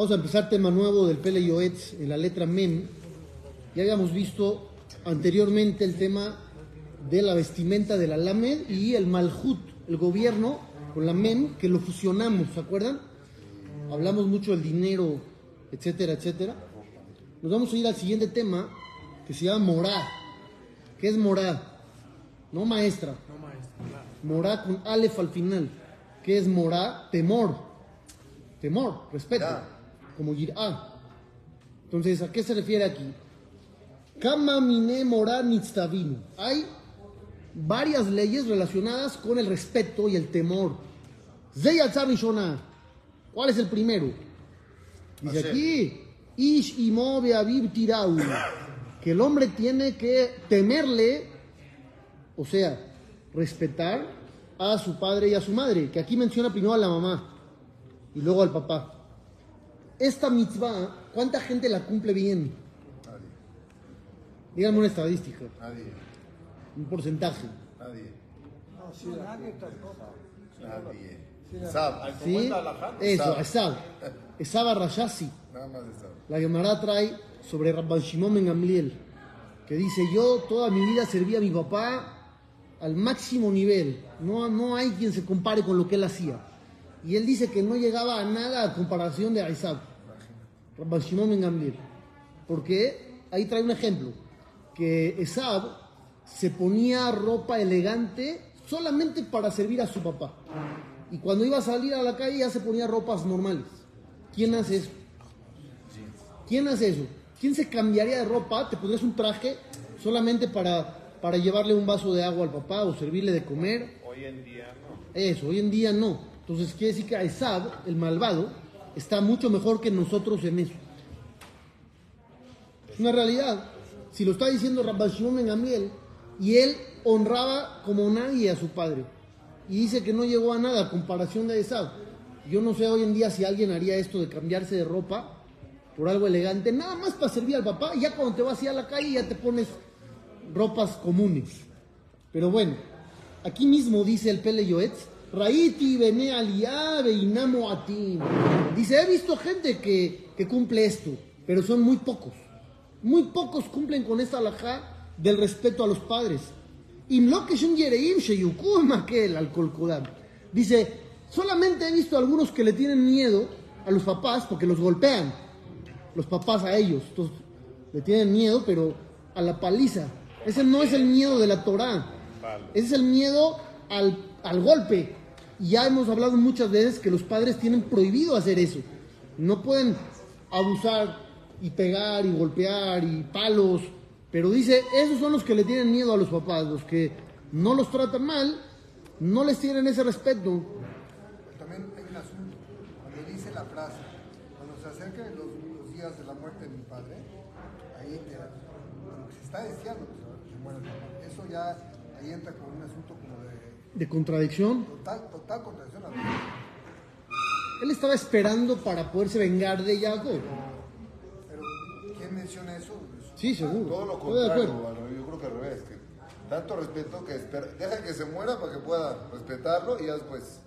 Vamos a empezar tema nuevo del Pele Yoetz en la letra Mem. Ya habíamos visto anteriormente el tema de la vestimenta de la Lamed y el Malhut, el gobierno con la Mem, que lo fusionamos, ¿se acuerdan? Hablamos mucho del dinero, etcétera, etcétera. Nos vamos a ir al siguiente tema que se llama Morá. ¿Qué es Morá? No maestra. Morá con Aleph al final. ¿Qué es Morá? Temor. Temor, respeto. Como Yirá. Entonces, ¿a qué se refiere aquí? Kama mine nitztavinu. Hay varias leyes relacionadas con el respeto y el temor. ¿Cuál es el primero? Dice aquí, Ish tirau. Que el hombre tiene que temerle, o sea, respetar a su padre y a su madre. Que aquí menciona primero a la mamá y luego al papá. Esta mitzvah, ¿cuánta gente la cumple bien? Nadie. Díganme una estadística, Nadie. un porcentaje. Nadie. Nadie. Nadie. Sab. ¿Sí? Eso, Esab. Esab Arrashasi. Nada más de Sab. La Gemara trae sobre Rabban Shimon Ben Gamliel, que dice, yo toda mi vida serví a mi papá al máximo nivel, no, no hay quien se compare con lo que él hacía. Y él dice que no llegaba a nada a comparación de Isaac, Rabban Shimon Ben Gamliel. Porque ahí trae un ejemplo, que Esab se ponía ropa elegante solamente para servir a su papá. Y cuando iba a salir a la calle ya se ponía ropas normales. ¿Quién hace eso? ¿Quién hace eso? ¿Quién se cambiaría de ropa? ¿Te pondrías un traje solamente para, para llevarle un vaso de agua al papá o servirle de comer? Hoy en día no. Eso, hoy en día no. Entonces quiere decir que Esab, el malvado, está mucho mejor que nosotros en eso. Es una realidad. Si lo está diciendo Rabban Ben Gamliel, y él honraba como nadie a su padre. Y dice que no llegó a nada a comparación de Esab. Yo no sé hoy en día si alguien haría esto de cambiarse de ropa por algo elegante, nada más para servir al papá, y ya cuando te vas a la calle ya te pones ropas comunes. Pero bueno, aquí mismo dice el Pele Yoetz, Raiti bene aliá beinamo atim. Dice, he visto gente que, que cumple esto, pero son muy pocos. Muy pocos cumplen con esta alajá del respeto a los padres. Dice, solamente he visto algunos que le tienen miedo a los papás porque los golpean. Los papás a ellos. Entonces, le tienen miedo, pero a la paliza. Ese no es el miedo de la Torah. Ese es el miedo al, al golpe. Y ya hemos hablado muchas veces que los padres tienen prohibido hacer eso. No pueden abusar y pegar y golpear y palos. Pero dice, esos son los que le tienen miedo a los papás, los que no los tratan mal, no les tienen ese respeto. También hay un asunto. Cuando dice la frase, cuando se acercan los, los días de la muerte de mi padre, ahí te, se está deseando que se muera el papá. Eso ya ahí entra como un asunto de contradicción. total, total contradicción. Él estaba esperando para poderse vengar de Jacob. Pero ¿quién menciona eso? Sí, seguro. Todo lo Estoy de contrario, yo creo que al revés. Que tanto respeto que espera, deja que se muera para que pueda respetarlo y ya después.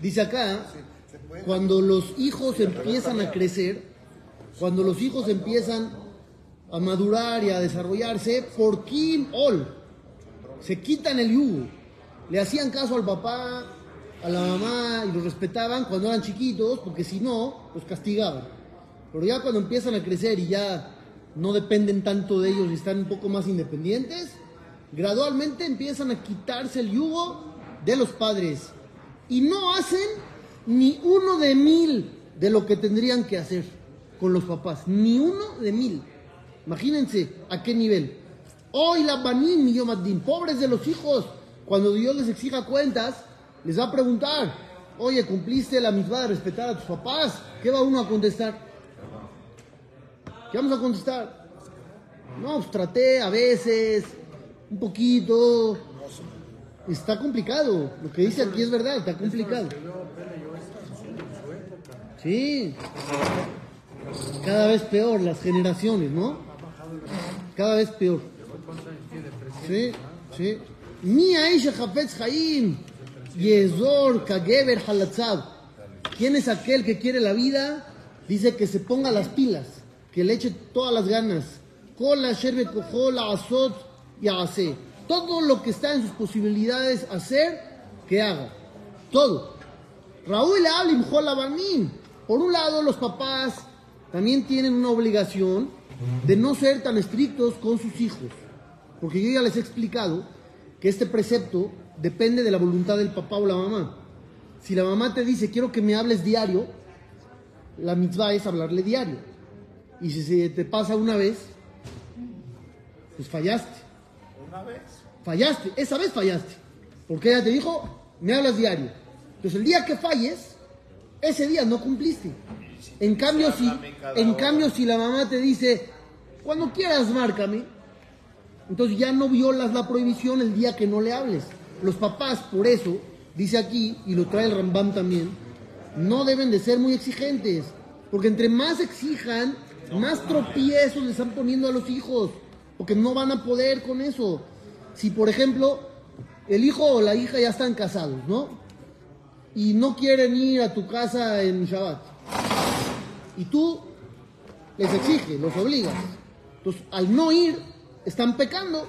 Dice acá, cuando los hijos empiezan a crecer, cuando los hijos empiezan a madurar y a desarrollarse, por Kim Ol, se quitan el yugo. Le hacían caso al papá, a la mamá y los respetaban cuando eran chiquitos, porque si no, los castigaban. Pero ya cuando empiezan a crecer y ya no dependen tanto de ellos y están un poco más independientes, gradualmente empiezan a quitarse el yugo de los padres y no hacen ni uno de mil de lo que tendrían que hacer con los papás, ni uno de mil. Imagínense a qué nivel. Hoy la banim y Yomaddin, pobres de los hijos, cuando Dios les exija cuentas, les va a preguntar, oye, ¿cumpliste la misma de respetar a tus papás? ¿Qué va uno a contestar? ¿Qué vamos a contestar? No, pues traté a veces, un poquito. Está complicado. Lo que dice aquí es verdad, está complicado. Sí. Cada vez peor las generaciones, ¿no? Cada vez peor. Sí, sí. Mi Aisha Hafetz Haim, Yezor Kageber Halatzab. ¿Quién es aquel que quiere la vida? Dice que se ponga las pilas, que le eche todas las ganas. Cola, sherbe, cojola, azot y hace. Todo lo que está en sus posibilidades hacer, que haga. Todo. Raúl Alim Banim. Por un lado, los papás también tienen una obligación de no ser tan estrictos con sus hijos. Porque yo ya les he explicado que este precepto depende de la voluntad del papá o la mamá. Si la mamá te dice, quiero que me hables diario, la mitzvah es hablarle diario. Y si se te pasa una vez, pues fallaste. ¿Una vez? Fallaste, esa vez fallaste. Porque ella te dijo, me hablas diario. Entonces el día que falles, ese día no cumpliste. En cambio, si, en cambio, si la mamá te dice, cuando quieras, márcame, entonces ya no violas la prohibición el día que no le hables. Los papás, por eso, dice aquí, y lo trae el Rambam también, no deben de ser muy exigentes, porque entre más exijan, más tropiezos le están poniendo a los hijos, porque no van a poder con eso. Si, por ejemplo, el hijo o la hija ya están casados, ¿no? Y no quieren ir a tu casa en Shabbat. Y tú les exiges, los obligas. Entonces, al no ir, están pecando.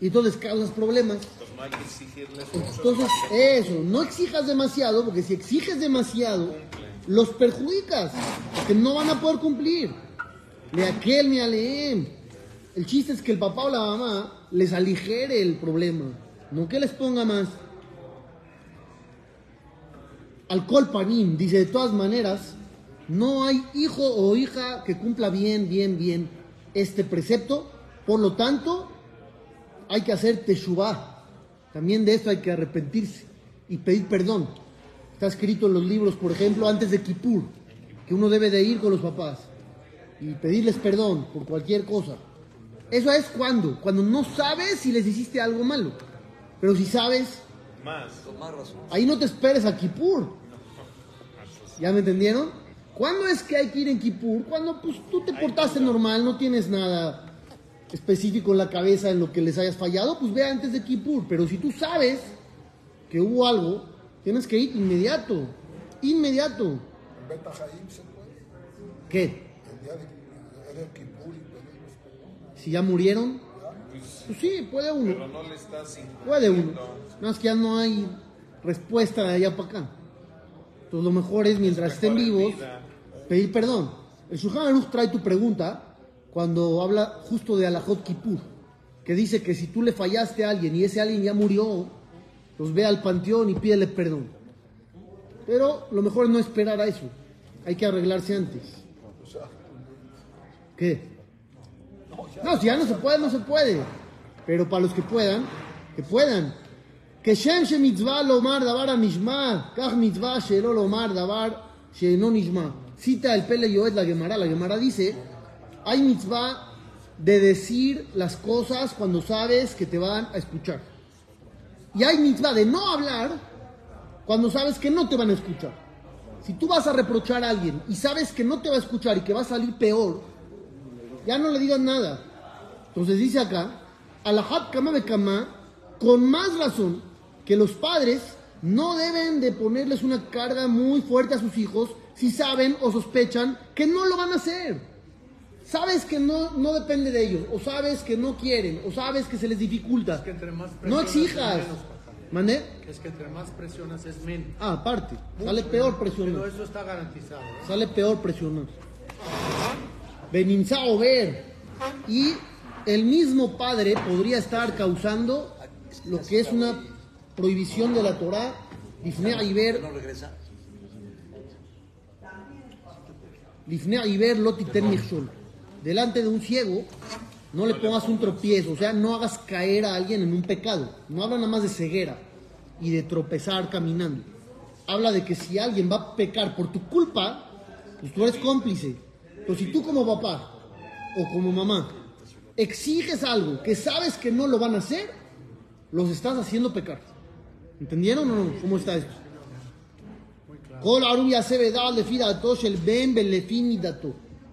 Y entonces causas problemas. No hay que exigirles mucho. Entonces, eso, no exijas demasiado, porque si exiges demasiado, los perjudicas, porque no van a poder cumplir. Ni aquel ni aleem. El chiste es que el papá o la mamá les aligere el problema, no que les ponga más. Alcohol panim, dice de todas maneras, no hay hijo o hija que cumpla bien, bien, bien este precepto, por lo tanto, hay que hacer teshuvah. También de esto hay que arrepentirse y pedir perdón. Está escrito en los libros, por ejemplo, antes de Kippur, que uno debe de ir con los papás y pedirles perdón por cualquier cosa. Eso es cuando, cuando no sabes si les hiciste algo malo. Pero si sabes, Más. ahí no te esperes a Kippur. ¿Ya me entendieron? ¿Cuándo es que hay que ir en Kippur? Cuando pues tú te portaste normal, no tienes nada específico en la cabeza en lo que les hayas fallado, pues ve antes de Kippur. Pero si tú sabes que hubo algo, tienes que ir inmediato. Inmediato. ¿Qué? El día de Eder Kippur y pedirles perdón. Si ya murieron, pues sí, puede uno. Pero no le estás Puede uno. Nada más que ya no hay respuesta de allá para acá. Entonces lo mejor es, mientras estén vivos, pedir perdón. El Shulchan Aruch trae tu pregunta cuando habla justo de Alajot Kippur, que dice que si tú le fallaste a alguien y ese alguien ya murió, pues ve al panteón y pídele perdón. Pero lo mejor es no esperar a eso. Hay que arreglarse antes. ¿Qué? No, si ya no se puede, no se puede. Pero para los que puedan, que puedan. Mitzvah lomar davar a nishma, kach mitzvah shelo lomar davar sheeno nishma. Cita el Pele Yoed la Gemara. La Gemara dice, hay mitzvah de decir las cosas cuando sabes que te van a escuchar. Y hay mitzvah de no hablar cuando sabes que no te van a escuchar. Si tú vas a reprochar a alguien y sabes que no te va a escuchar y que va a salir peor, ya no le digas nada. Entonces dice acá, Alahat kama bekama, con más razón que los padres no deben de ponerles una carga muy fuerte a sus hijos si saben o sospechan que no lo van a hacer. Sabes que no, no depende de ellos, o sabes que no quieren, o sabes que se les dificulta. que entre más No exijas. es. ¿Mandé? Es que entre más presionas es menos. Ah, aparte, sale peor Pero presionar. eso está garantizado. ¿eh? Sale peor presionar. Beninza o ver. Y el mismo padre podría estar causando lo que es una prohibición de la Torah. Lifnea y ver. ¿No regresa? Ver lotiten. Delante de un ciego, no le pongas un tropiezo, o sea, no hagas caer a alguien en un pecado. No habla nada más de ceguera y de tropezar caminando. Habla de que si alguien va a pecar por tu culpa, pues tú eres cómplice. Pero si tú como papá o como mamá exiges algo que sabes que no lo van a hacer, los estás haciendo pecar. ¿Entendieron o no? ¿Cómo está esto? El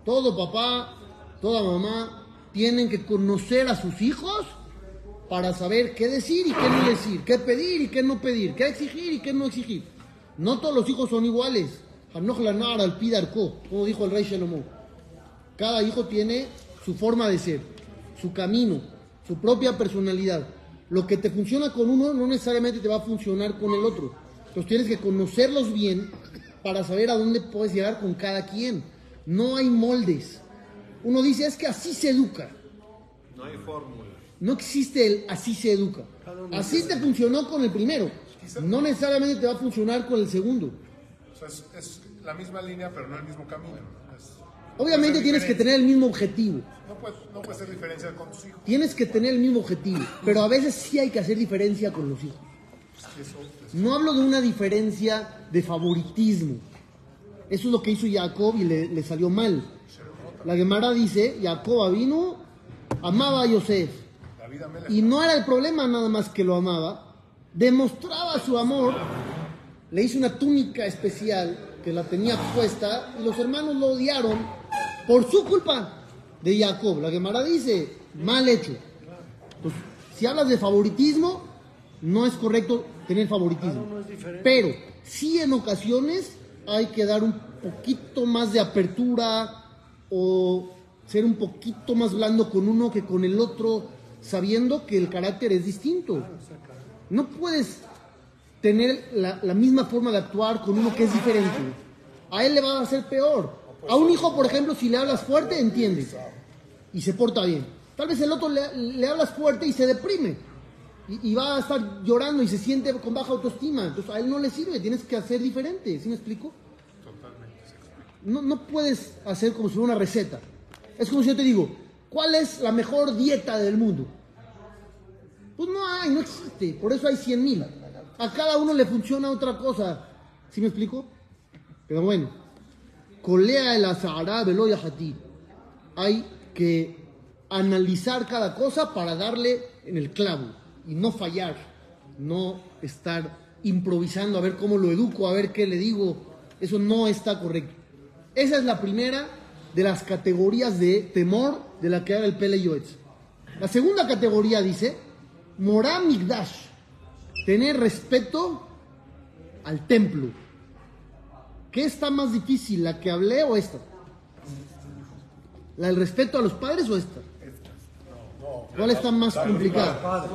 Todo papá, toda mamá tienen que conocer a sus hijos para saber qué decir y qué no decir, qué pedir y qué no pedir, qué exigir y qué no exigir. No todos los hijos son iguales. como dijo el rey Shalomón. Cada hijo tiene su forma de ser, su camino, su propia personalidad. Lo que te funciona con uno no necesariamente te va a funcionar con el otro. Entonces tienes que conocerlos bien para saber a dónde puedes llegar con cada quien. No hay moldes. Uno dice, es que así se educa. No hay fórmula. No existe el así se educa. Así te funcionó con el primero. No necesariamente te va a funcionar con el segundo. O sea, es, es la misma línea, pero no el mismo camino. Obviamente tienes que tener el mismo objetivo. No puede, no puede ser diferencia con tus hijos. Tienes que tener el mismo objetivo. Pero a veces sí hay que hacer diferencia con los hijos. No hablo de una diferencia de favoritismo. Eso es lo que hizo Jacob y le, le salió mal. La Gemara dice, Jacob vino, amaba a Yosef. Y no era el problema nada más que lo amaba. Demostraba su amor. Le hizo una túnica especial que la tenía puesta y los hermanos lo odiaron por su culpa de Jacob. La Gemara dice, mal hecho. Entonces, si hablas de favoritismo, no es correcto tener favoritismo. Pero sí en ocasiones hay que dar un poquito más de apertura o ser un poquito más blando con uno que con el otro, sabiendo que el carácter es distinto. No puedes tener la, la misma forma de actuar con uno que es diferente. A él le va a hacer peor. A un hijo, por ejemplo, si le hablas fuerte, entiende y se porta bien. Tal vez el otro le, le hablas fuerte y se deprime. Y, y va a estar llorando y se siente con baja autoestima. Entonces a él no le sirve, tienes que hacer diferente. ¿Sí me explico? No, no puedes hacer como si fuera una receta. Es como si yo te digo, ¿cuál es la mejor dieta del mundo? Pues no hay, no existe. Por eso hay 100 mil. A cada uno le funciona otra cosa. ¿Sí me explico? Pero bueno. Colea el azahara veloya hati. Hay que analizar cada cosa para darle en el clavo y no fallar, no estar improvisando a ver cómo lo educo, a ver qué le digo. Eso no está correcto. Esa es la primera de las categorías de temor de la que habla el Pele Yoetz. La segunda categoría dice Morá Migdash, tener respeto al templo. ¿Qué está más difícil, la que hablé o esta? ¿La del respeto a los padres o esta? ¿Cuál está más complicada?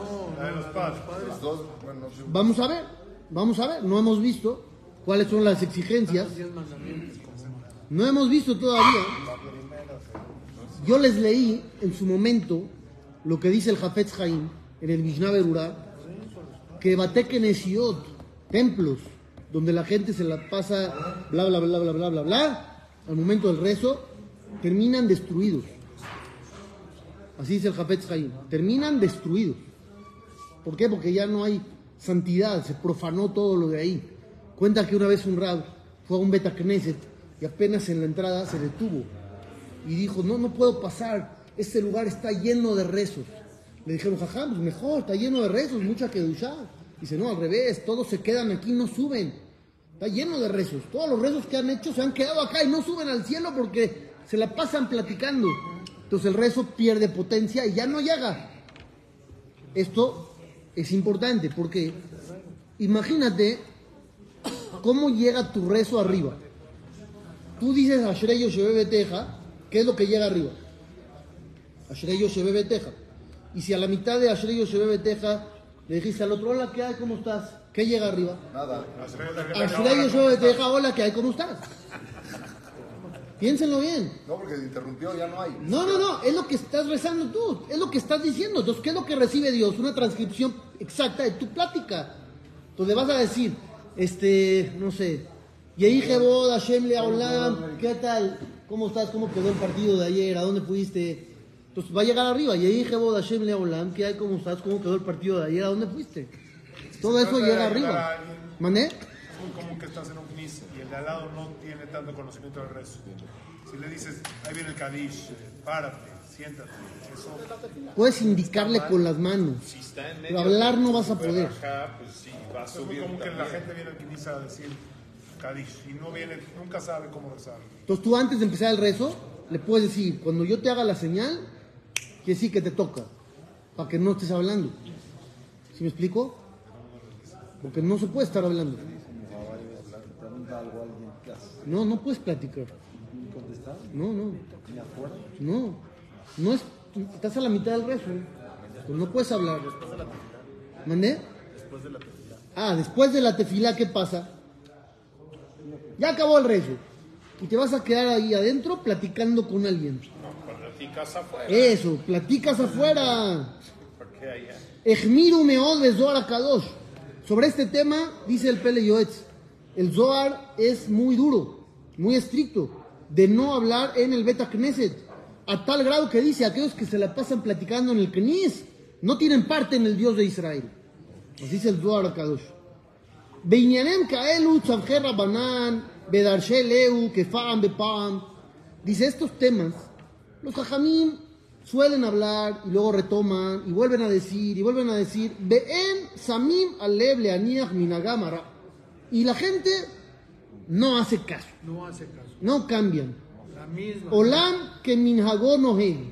Vamos a ver, vamos a ver, no hemos visto cuáles son las exigencias. No hemos visto todavía. Yo les leí en su momento lo que dice el Jafetz Haim en el Mishnah Berurah, que Batek Nesiot, templos, donde la gente se la pasa bla bla bla bla bla bla bla, al momento del rezo, terminan destruidos. Así dice el Jafetz Haim, terminan destruidos. ¿Por qué? Porque ya no hay santidad, se profanó todo lo de ahí. Cuenta que una vez un rab fue a un Beta Knesset y apenas en la entrada se detuvo y dijo, no, no puedo pasar, este lugar está lleno de rezos. Le dijeron, jajá, pues mejor, está lleno de rezos, mucha kedushá. Dice, no, al revés, todos se quedan aquí, no suben. Está lleno de rezos. Todos los rezos que han hecho se han quedado acá y no suben al cielo porque se la pasan platicando. Entonces el rezo pierde potencia y ya no llega. Esto es importante porque imagínate cómo llega tu rezo arriba. Tú dices Ashrei Yoshebe Beteja, ¿qué es lo que llega arriba? Ashrei Yoshebe Beteja. Y si a la mitad de Ashrei Yoshebe Beteja le dijiste al otro, hola, ¿qué hay? ¿Cómo estás? ¿Qué llega arriba? Nada. Ashrei Yoshebe Beteja, hola, ¿qué hay? ¿Cómo estás? Piénsenlo bien. No, porque se interrumpió, ya no hay. No, no, no, es lo que estás rezando tú, es lo que estás diciendo. Entonces, ¿qué es lo que recibe Dios? Una transcripción exacta de tu plática. Entonces, le vas a decir, este, no sé, Yehi Jebod, Hashem Leolam, ¿qué tal? ¿Cómo estás? ¿Cómo quedó el partido de ayer? ¿A dónde fuiste? Entonces, va a llegar arriba, Yehi Jebod, Hashem Leolam, ¿qué hay? ¿Cómo estás? ¿Cómo quedó el partido de ayer? ¿A dónde fuiste? Todo eso llega arriba. alguien. ¿Mané? Es muy común que estás en un knis y el de al lado no tiene tanto conocimiento del rezo. Si le dices, ahí viene el Kadish, párate, siéntate, eso Puedes indicarle con las manos. Si está en Pero medio hablar de no vas a poder. pues sí, va a es muy común que la gente viene al knis a decir Kadish y no viene, nunca sabe cómo rezar. Entonces tú antes de empezar el rezo, le puedes decir, cuando yo te haga la señal, quiere decir que te toca, para que no estés hablando. ¿Sí me explico? Porque no se puede estar hablando. ¿qué? No, no puedes platicar. No, no. No. No es. Estás a la mitad del rezo. Pues no puedes hablar. ¿Mandé? Después de la tefilá. Ah, después de la tefilá, ¿qué pasa? Ya acabó el rezo. Y te vas a quedar ahí adentro platicando con alguien. No, platicas afuera. Eso, platicas afuera. Porque allá. Ejmiru meod Kadosh. Sobre este tema, dice el Pele Yoetz, el Zohar es muy duro, muy estricto, de no hablar en el Beta Knesset, a tal grado que dice aquellos que se la pasan platicando en el Knis, no tienen parte en el Dios de Israel. Nos dice el Zohar Kadosh. Dice estos temas, los hajamim suelen hablar y luego retoman y vuelven a decir y vuelven a decir, Be'en samim alev leaniach minagamara. Y la gente no hace caso, No hace caso. no cambian. La misma. Olam que minhagó no hey.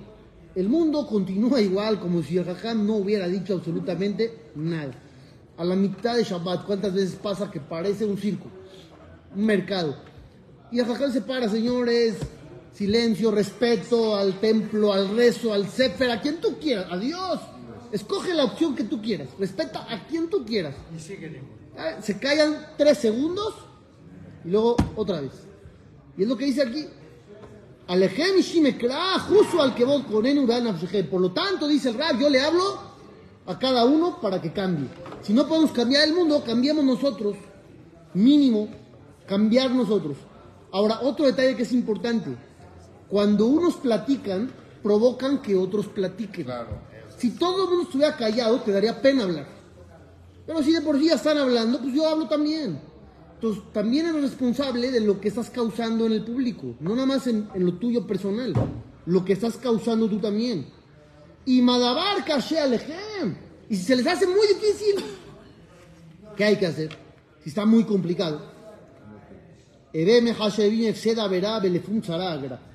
El mundo continúa igual, como si el jajam no hubiera dicho absolutamente nada. A la mitad de Shabbat, ¿cuántas veces pasa que parece un circo? Un mercado. Y el jajam se para, señores, silencio, respeto al templo, al rezo, al sefer, a quien tú quieras, a Dios. Escoge la opción que tú quieras, respeta a quien tú quieras. Y igual. Ah, Se callan tres segundos y luego otra vez. Y es lo que dice aquí. Alejem y Shimekra, justo al que vos nafshejem. Por lo tanto, dice el Rab, yo le hablo a cada uno para que cambie. Si no podemos cambiar el mundo, cambiemos nosotros. Mínimo, cambiar nosotros. Ahora, otro detalle que es importante. Cuando unos platican, provocan que otros platiquen. Claro. Si todo el mundo estuviera callado, te daría pena hablar. Pero si de por sí ya están hablando, pues yo hablo también. Entonces, también eres responsable de lo que estás causando en el público, no nada más en, en lo tuyo personal, lo que estás causando tú también. Y Madabar caché alejem. Y si se les hace muy difícil, ¿qué hay que hacer? Si está muy complicado. Efseda verá belefum tzaragra.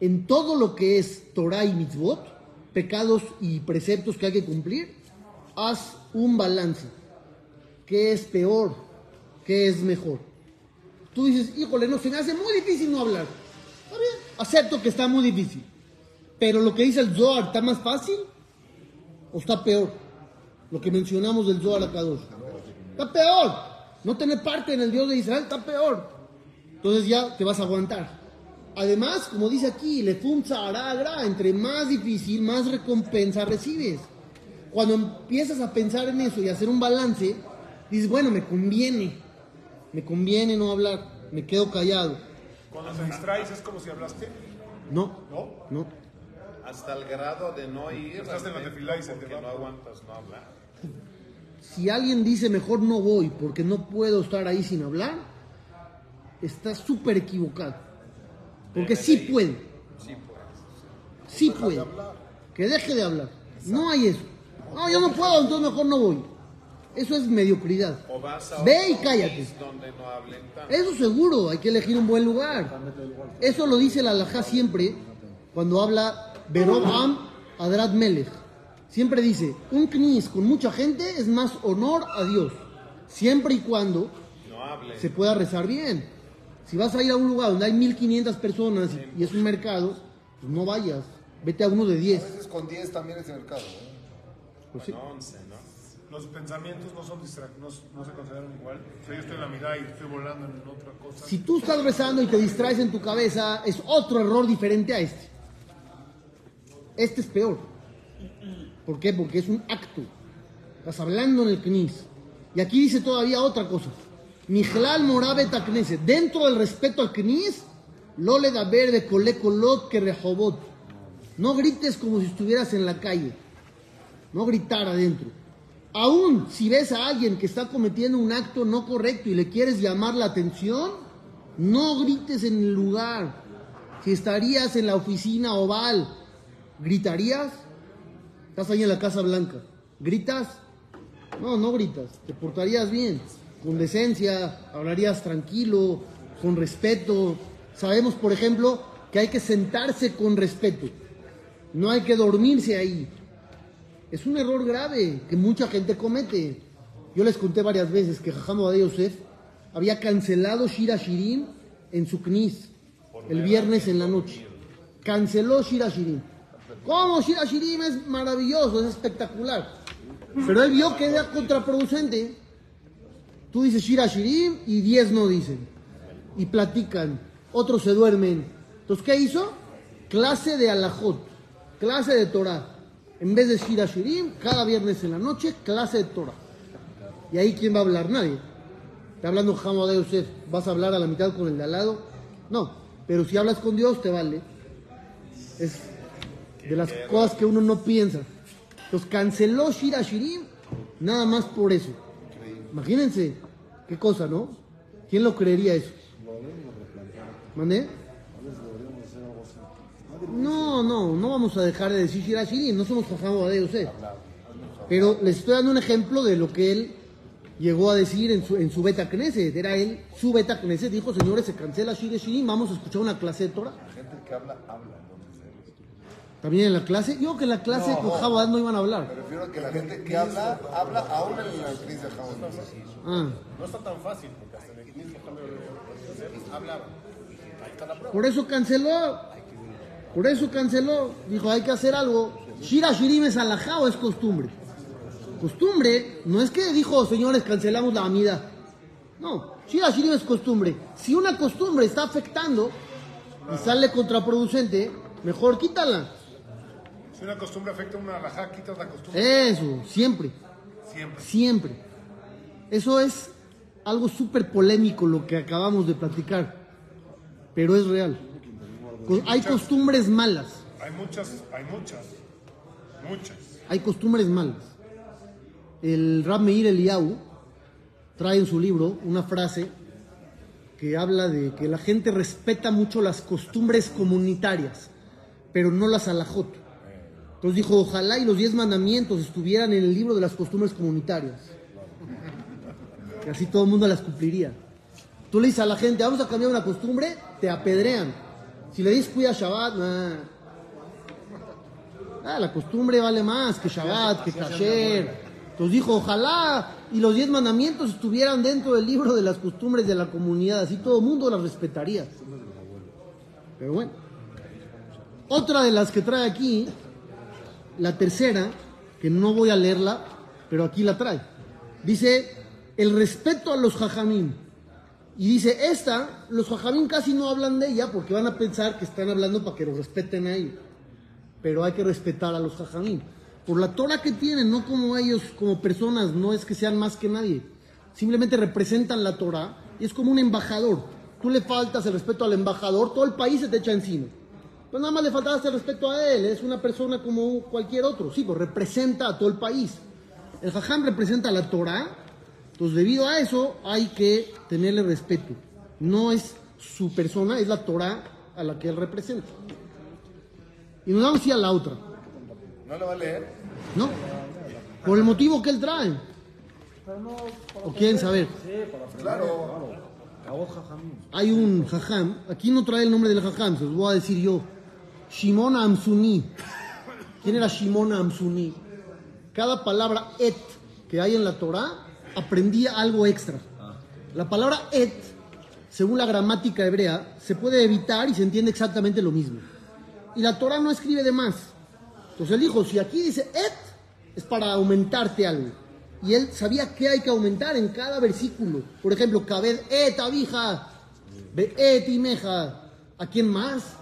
En todo lo que es Torah y mitzvot, pecados y preceptos que hay que cumplir, haz un balance. ¿Qué es peor? ¿Qué es mejor? Tú dices, híjole, no, se me hace muy difícil no hablar. Está bien, acepto que está muy difícil. Pero lo que dice el Zohar, ¿está más fácil? ¿O está peor? Lo que mencionamos del Zohar acá dos. Está peor. No tener parte en el Dios de Israel está peor. Entonces ya te vas a aguantar. Además, como dice aquí, le funza aragra, entre más difícil, más recompensa recibes. Cuando empiezas a pensar en eso y hacer un balance, dices, bueno, me conviene, me conviene no hablar, me quedo callado. Cuando te distraes es como si hablaste. No, ¿No? no. Hasta el grado de no ir. Estás en la tefilá y se te va. no aguantas no hablar. Si alguien dice mejor no voy porque no puedo estar ahí sin hablar, está súper equivocado. Porque sí puede, Sí, pues. sí puede. Que deje de hablar. No hay eso. No, yo no puedo, entonces mejor no voy. Eso es mediocridad. O vas a Ve y cállate. país donde no hablen tanto. Eso seguro, hay que elegir un buen lugar. Eso lo dice la alajá siempre cuando habla Berob Am Adrat Melech. Siempre dice, un knis con mucha gente es más honor a Dios, siempre y cuando No se pueda rezar bien. Si vas a ir a un lugar donde hay 1500 personas y, y es un mercado, pues no vayas, vete a uno de A 10. veces con 10 también es mercado. ¿eh? Pues sí. No, once, ¿no? Los pensamientos no son distrac no, no se consideran igual. O sea, yo estoy en la mitad y estoy volando en otra cosa. Si tú estás rezando y te distraes en tu cabeza, es otro error diferente a este. Este es peor. ¿Por qué? Porque es un acto. Estás hablando en el knis. Y aquí dice todavía otra cosa. Mijlal morabe takneset. Dentro del respeto al knis, lo le da verde cole colot que rehobot. No grites como si estuvieras en la calle. No gritar adentro. Aún si ves a alguien que está cometiendo un acto no correcto y le quieres llamar la atención, no grites en el lugar. Si estarías en la oficina oval, ¿gritarías? Estás ahí en la Casa Blanca. ¿Gritas? No, no gritas. Te portarías bien, con decencia, hablarías tranquilo, con respeto. Sabemos, por ejemplo, que hay que sentarse con respeto. No hay que dormirse ahí. Es un error grave que mucha gente comete. Yo les conté varias veces que Jajam de Yosef había cancelado Shira Shirin en su knis el viernes en la noche. Canceló Shira Shirin. ¿Cómo Shira Shirin es maravilloso, es espectacular? Pero él vio que era contraproducente. Tú dices Shira Shirin y 10 no dicen. Y platican. Otros se duermen. Entonces, ¿qué hizo? Clase de alajot. Clase de Torah. En vez de Shira Shirin, cada viernes en la noche, clase de Torah. Y ahí, ¿quién va a hablar? Nadie. Está hablando Jamo de Yosef. ¿Vas a hablar a la mitad con el de al lado? No. Pero si hablas con Dios, te vale. Es de las cosas que uno no piensa. Entonces canceló Shira Shirim nada más por eso. Imagínense, qué cosa, ¿no? ¿Quién lo creería eso? ¿Mandé? No, no, no vamos a dejar de decir Shira Shirim, no somos Jajamo de Yosef. Pero les estoy dando un ejemplo de lo que él llegó a decir en su, en su beta Knesset. Era él, su beta Knesset, dijo, señores, se cancela Shira Shirim, vamos a escuchar una clase de Torah. La gente que habla, habla. También en la clase, yo que en la clase con Jabad no iban a Me hablar. refiero a que la gente que habla, habla aún en el crisis de Jabón. Ah. No está tan fácil, porque hasta en el la prueba. Por eso canceló. Por eso canceló. Dijo, hay que hacer algo. Shira Shirim es alajá o es costumbre. Costumbre no es que dijo, señores, cancelamos la amida. No, Shira Shirim es costumbre. Si una costumbre está afectando y sale contraproducente, mejor quítala. Si una costumbre afecta a una alajá, quitas la costumbre Eso, siempre, siempre. siempre. Eso es algo súper polémico lo que acabamos de platicar, pero es real. Hay costumbres malas. Hay muchas, hay muchas, muchas. hay costumbres malas. El Rab Meir Eliyahu trae en su libro una frase que habla de que la gente respeta mucho las costumbres comunitarias, pero no las alajot. Entonces dijo, ojalá y los diez mandamientos estuvieran en el libro de las costumbres comunitarias. Que así todo el mundo las cumpliría. Tú le dices a la gente, vamos a cambiar una costumbre, te apedrean. Si le dices cuida Shabbat, nah. Ah, la costumbre vale más que Shabbat, que Kasher. Entonces dijo, ojalá y los diez mandamientos estuvieran dentro del libro de las costumbres de la comunidad, así todo el mundo las respetaría. Pero bueno. Otra de las que trae aquí, la tercera, que no voy a leerla, pero aquí la trae. Dice, el respeto a los jajamín. Y dice, esta, los jajamín casi no hablan de ella porque van a pensar que están hablando para que los respeten a ellos pero hay que respetar a los jajamín. Por la Torah que tienen, no como ellos, como personas, no es que sean más que nadie. Simplemente representan la Torah y es como un embajador. Tú le faltas el respeto al embajador, todo el país se te echa encima. Pues nada más le faltabas el respeto a él, es una persona como cualquier otro. Sí, pues representa a todo el país. El jajam representa la Torah, entonces debido a eso hay que tenerle respeto. No es su persona, es la Torah a la que él representa. Y nos vamos a ir a la otra, ¿No le va a leer? ¿no? Por el motivo que él trae. ¿O quieren saber? Claro. Hay un jajam, aquí no trae el nombre del jajam, se los voy a decir yo. Shimon Amsuni. ¿Quién era Shimon Amsuni? Cada palabra et que hay en la Torah aprendía algo extra. La palabra et, según la gramática hebrea, se puede evitar y se entiende exactamente lo mismo. Y la Torah no escribe de más. Entonces él dijo, si aquí dice et, es para aumentarte algo. Y él sabía qué hay que aumentar en cada versículo. Por ejemplo, Kabed et abija, ve et imeja. ¿A quién más?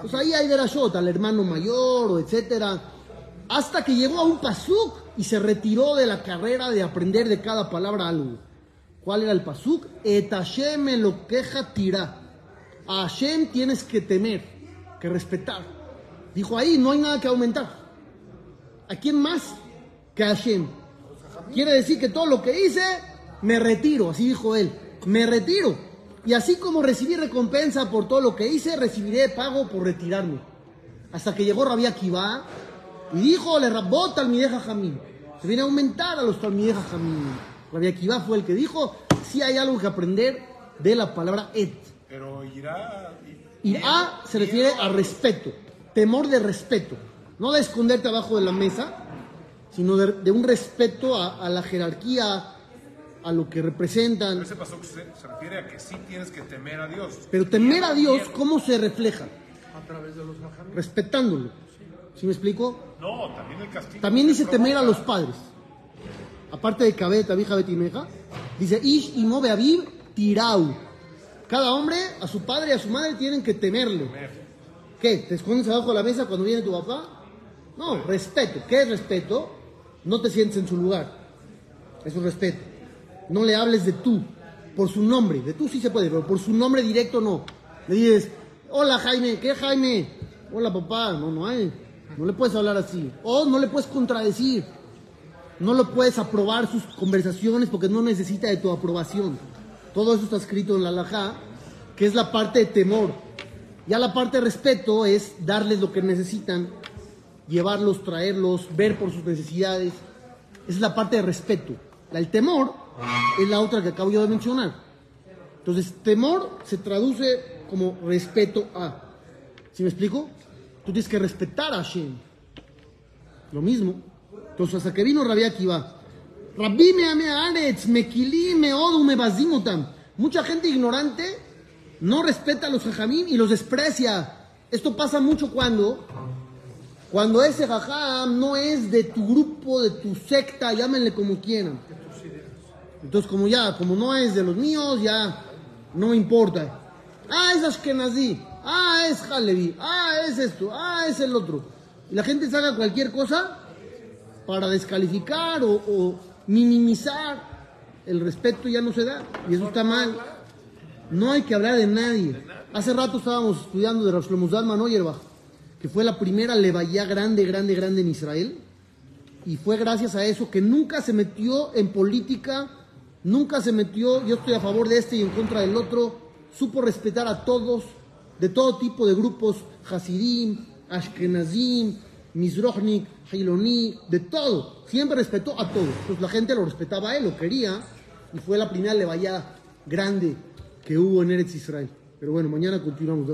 Pues ahí hay derashot, al hermano mayor, etcétera. Hasta que llegó a un pasuk y se retiró de la carrera de aprender de cada palabra algo. ¿Cuál era el pasuk? Et Hashem lo queja tira. A Hashem tienes que temer, que respetar. Dijo ahí, no hay nada que aumentar. ¿A quién más que a Hashem? Quiere decir que todo lo que hice, me retiro, así dijo él. Me retiro. Y así como recibí recompensa por todo lo que hice, recibiré pago por retirarme. Hasta que llegó Rabia Akiva y dijo, le rabó Talmideja Jamín. Se viene a aumentar a los Talmideja Jamín. Rabia Akiva fue el que dijo, si hay algo que aprender de la palabra et. Pero irá. Irá se refiere a respeto, temor de respeto. No de esconderte abajo de la mesa, sino de, de un respeto a, a la jerarquía, a lo que representan. Ese se, se refiere a que sí tienes que temer a Dios. Pero temer a Dios. ¿cómo se refleja? A través de los. Respetándolo. ¿Sí me explico? No, también el castigo. También dice temer a los padres. Aparte de Kabet, Abija, Betimeja, dice Ish y Mobe Aviv Tirau. Cada hombre, a su padre y a su madre, tienen que temerle. ¿Qué? ¿Te escondes abajo de la mesa cuando viene tu papá? No, respeto. ¿Qué es respeto? No te sientes en su lugar. Eso es respeto. No le hables de tú, por su nombre. De tú sí se puede, pero por su nombre directo no. Le dices, hola Jaime, ¿qué Jaime? Hola papá, no, no hay. No le puedes hablar así. O no le puedes contradecir. No lo puedes aprobar sus conversaciones porque no necesita de tu aprobación. Todo eso está escrito en la halajá, que es la parte de temor. Ya la parte de respeto es darles lo que necesitan, llevarlos, traerlos, ver por sus necesidades. Esa es la parte de respeto. Del temor es la otra que acabo yo de mencionar. Entonces, temor se traduce como respeto a. ¿Sí me explico? Tú tienes que respetar a Hashem. Lo mismo. Entonces, hasta que vino Rabbi Akiva, Rabbi me ame aretz, me kili, me odu, me bazimotam. Mucha gente ignorante no respeta a los jajamín y los desprecia. Esto pasa mucho cuando, cuando ese jajam no es de tu grupo, de tu secta, llámenle como quieran. Entonces, como ya, como no es de los míos, ya no me importa. Ah, es Ashkenazi. Ah, es Halevi. Ah, es esto. Ah, es el otro. Y la gente saca cualquier cosa para descalificar o, minimizar. El respeto ya no se da. Y eso está mal. No hay que hablar de nadie. Hace rato estábamos estudiando de Rav Zalman Auerbach, que fue la primera levaya grande, grande, grande en Israel. Y fue gracias a eso que nunca se metió en política, nunca se metió, yo estoy a favor de este y en contra del otro, supo respetar a todos, de todo tipo de grupos, Hasidim, Ashkenazim, Mizrochnik, Hiloni, de todo, siempre respetó a todos. Pues la gente lo respetaba a él, lo quería, y fue la primera levaya grande que hubo en Eretz Israel. Pero bueno, mañana continuamos,